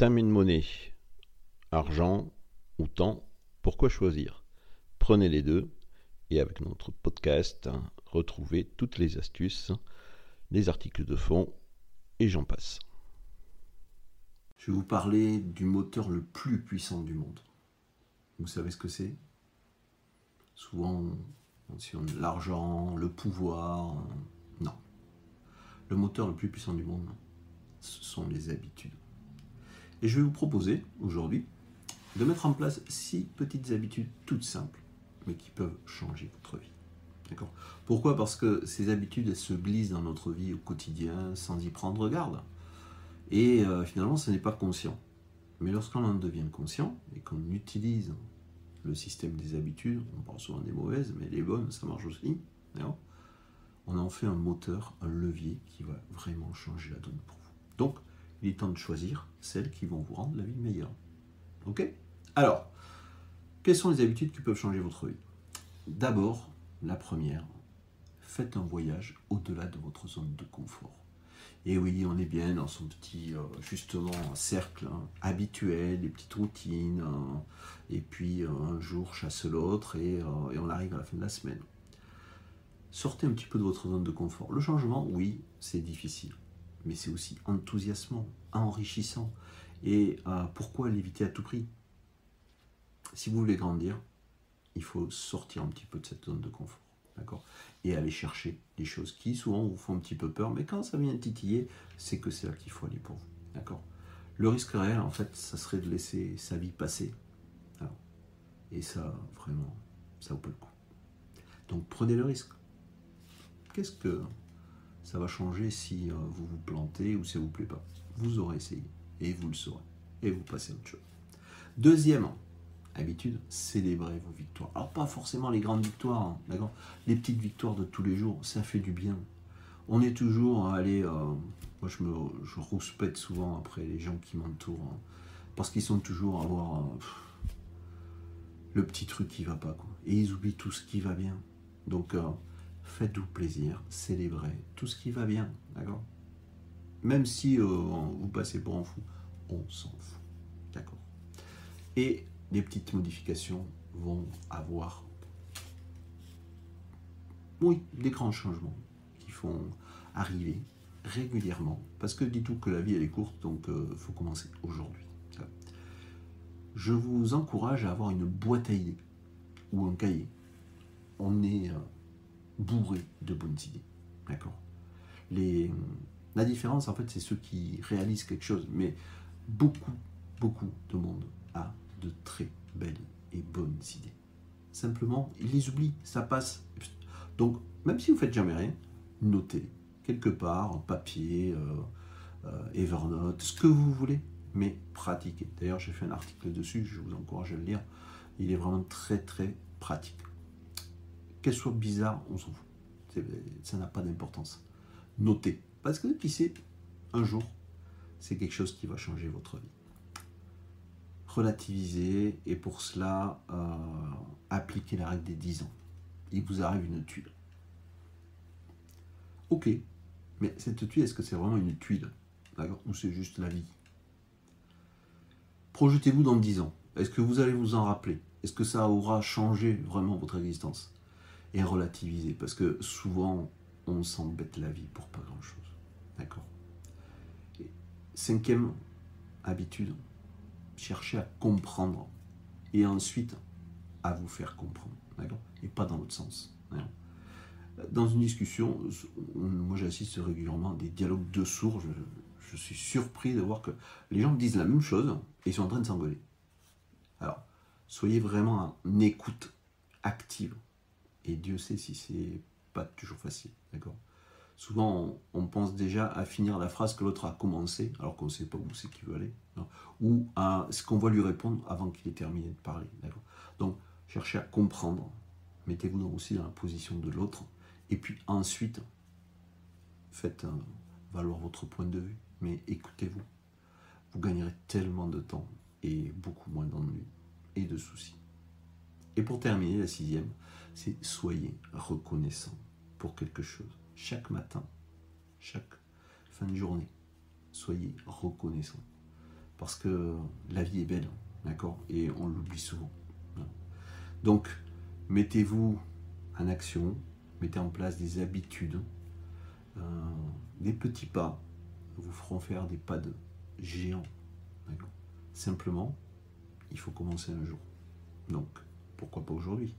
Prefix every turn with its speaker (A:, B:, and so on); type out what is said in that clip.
A: Time et monnaie, argent ou temps, pourquoi choisir? Prenez les deux et avec notre podcast, retrouvez toutes les astuces, les articles de fond et j'en passe.
B: Je vais vous parler du moteur le plus puissant du monde. Vous savez ce que c'est? Souvent, on mentionne l'argent, le pouvoir. Non. Le moteur le plus puissant du monde, ce sont les habitudes. Et je vais vous proposer aujourd'hui de mettre en place six petites habitudes toutes simples, mais qui peuvent changer votre vie. D'accord? Pourquoi? Parce que ces habitudes, elles se glissent dans notre vie au quotidien sans y prendre garde. Et euh, finalement, ce n'est pas conscient. Mais lorsqu'on en devient conscient et qu'on utilise le système des habitudes, on parle souvent des mauvaises, mais les bonnes, ça marche aussi. On en fait un moteur, un levier qui va vraiment changer la donne pour vous. Donc, il est temps de choisir celles qui vont vous rendre la vie meilleure. Ok? Alors, quelles sont les habitudes qui peuvent changer votre vie? D'abord, la première, faites un voyage au-delà de votre zone de confort. Et oui, on est bien dans son petit, euh, justement, cercle hein, habituel, des petites routines, hein. et puis euh, un jour chasse l'autre, euh, et on arrive à la fin de la semaine. Sortez un petit peu de votre zone de confort. Le changement, oui, c'est difficile mais c'est aussi enthousiasmant, enrichissant. Et euh, pourquoi l'éviter à tout prix? Si vous voulez grandir, il faut sortir un petit peu de cette zone de confort. Et aller chercher des choses qui souvent vous font un petit peu peur, mais quand ça vient titiller, c'est que c'est là qu'il faut aller pour vous. D'accord? Le risque réel, en fait, ça serait de laisser sa vie passer. et ça, vraiment, ça vaut pas le coup. Donc prenez le risque. Qu'est-ce que ça va changer si euh, vous vous plantez ou si ça ne vous plaît pas. Vous aurez essayé et vous le saurez. Et vous passez à autre chose. Deuxième habitude, célébrez vos victoires. Alors pas forcément les grandes victoires, hein, d'accord? Les petites victoires de tous les jours, ça fait du bien. On est toujours à aller... Euh, moi je me je rouspète souvent après les gens qui m'entourent. Hein, parce qu'ils sont toujours à avoir euh, le petit truc qui va pas. Et ils oublient tout ce qui va bien. Donc faites-vous plaisir, célébrez tout ce qui va bien, d'accord? Même si euh, vous passez pour un fou, on s'en fout, d'accord? Et les petites modifications vont avoir, oui, des grands changements qui font arriver régulièrement, parce que dites-vous que la vie elle est courte, donc il euh, faut commencer aujourd'hui. Je vous encourage à avoir une boîte à idées ou un cahier. On est euh, bourré de bonnes idées. La différence, en fait, c'est ceux qui réalisent quelque chose. Mais beaucoup, beaucoup de monde a de très belles et bonnes idées. Simplement, ils les oublient, ça passe. Donc, même si vous faites jamais rien, notez quelque part, en papier, euh, euh, Evernote, ce que vous voulez, mais pratiquez. D'ailleurs, j'ai fait un article dessus, je vous encourage à le lire. Il est vraiment très, très pratique qu'elle soit bizarre, on s'en fout. Ça n'a pas d'importance. Notez. Parce que qui sait, un jour, c'est quelque chose qui va changer votre vie. Relativisez et pour cela, euh, appliquez la règle des 10 ans. Il vous arrive une tuile. Ok, mais cette tuile, est-ce que c'est vraiment une tuile Ou c'est juste la vie? Projetez-vous dans 10 ans. Est-ce que vous allez vous en rappeler? Est-ce que ça aura changé vraiment votre existence? Et relativiser. Parce que souvent, on s'embête la vie pour pas grand-chose. D'accord? Cinquième habitude, cherchez à comprendre et ensuite à vous faire comprendre. D'accord? Et pas dans l'autre sens. Dans une discussion, moi j'assiste régulièrement à des dialogues de sourds. Je, suis surpris de voir que les gens disent la même chose et sont en train de s'engueuler. Alors, soyez vraiment en écoute active. Et Dieu sait si c'est pas toujours facile, d'accord? Souvent, on, pense déjà à finir la phrase que l'autre a commencé, alors qu'on ne sait pas où c'est qu'il veut aller, ou à ce qu'on va lui répondre avant qu'il ait terminé de parler, Donc, cherchez à comprendre, mettez-vous aussi dans la position de l'autre, et puis ensuite, faites valoir votre point de vue, mais écoutez-vous. Vous gagnerez tellement de temps et beaucoup moins d'ennuis et de soucis. Et pour terminer, la sixième, c'est soyez reconnaissant pour quelque chose. Chaque matin, chaque fin de journée, soyez reconnaissant. parce que la vie est belle, d'accord? Et on l'oublie souvent. Donc, mettez-vous en action, mettez en place des habitudes, euh, des petits pas, vous feront faire des pas de géants. Simplement, il faut commencer un jour. Donc, pourquoi pas aujourd'hui?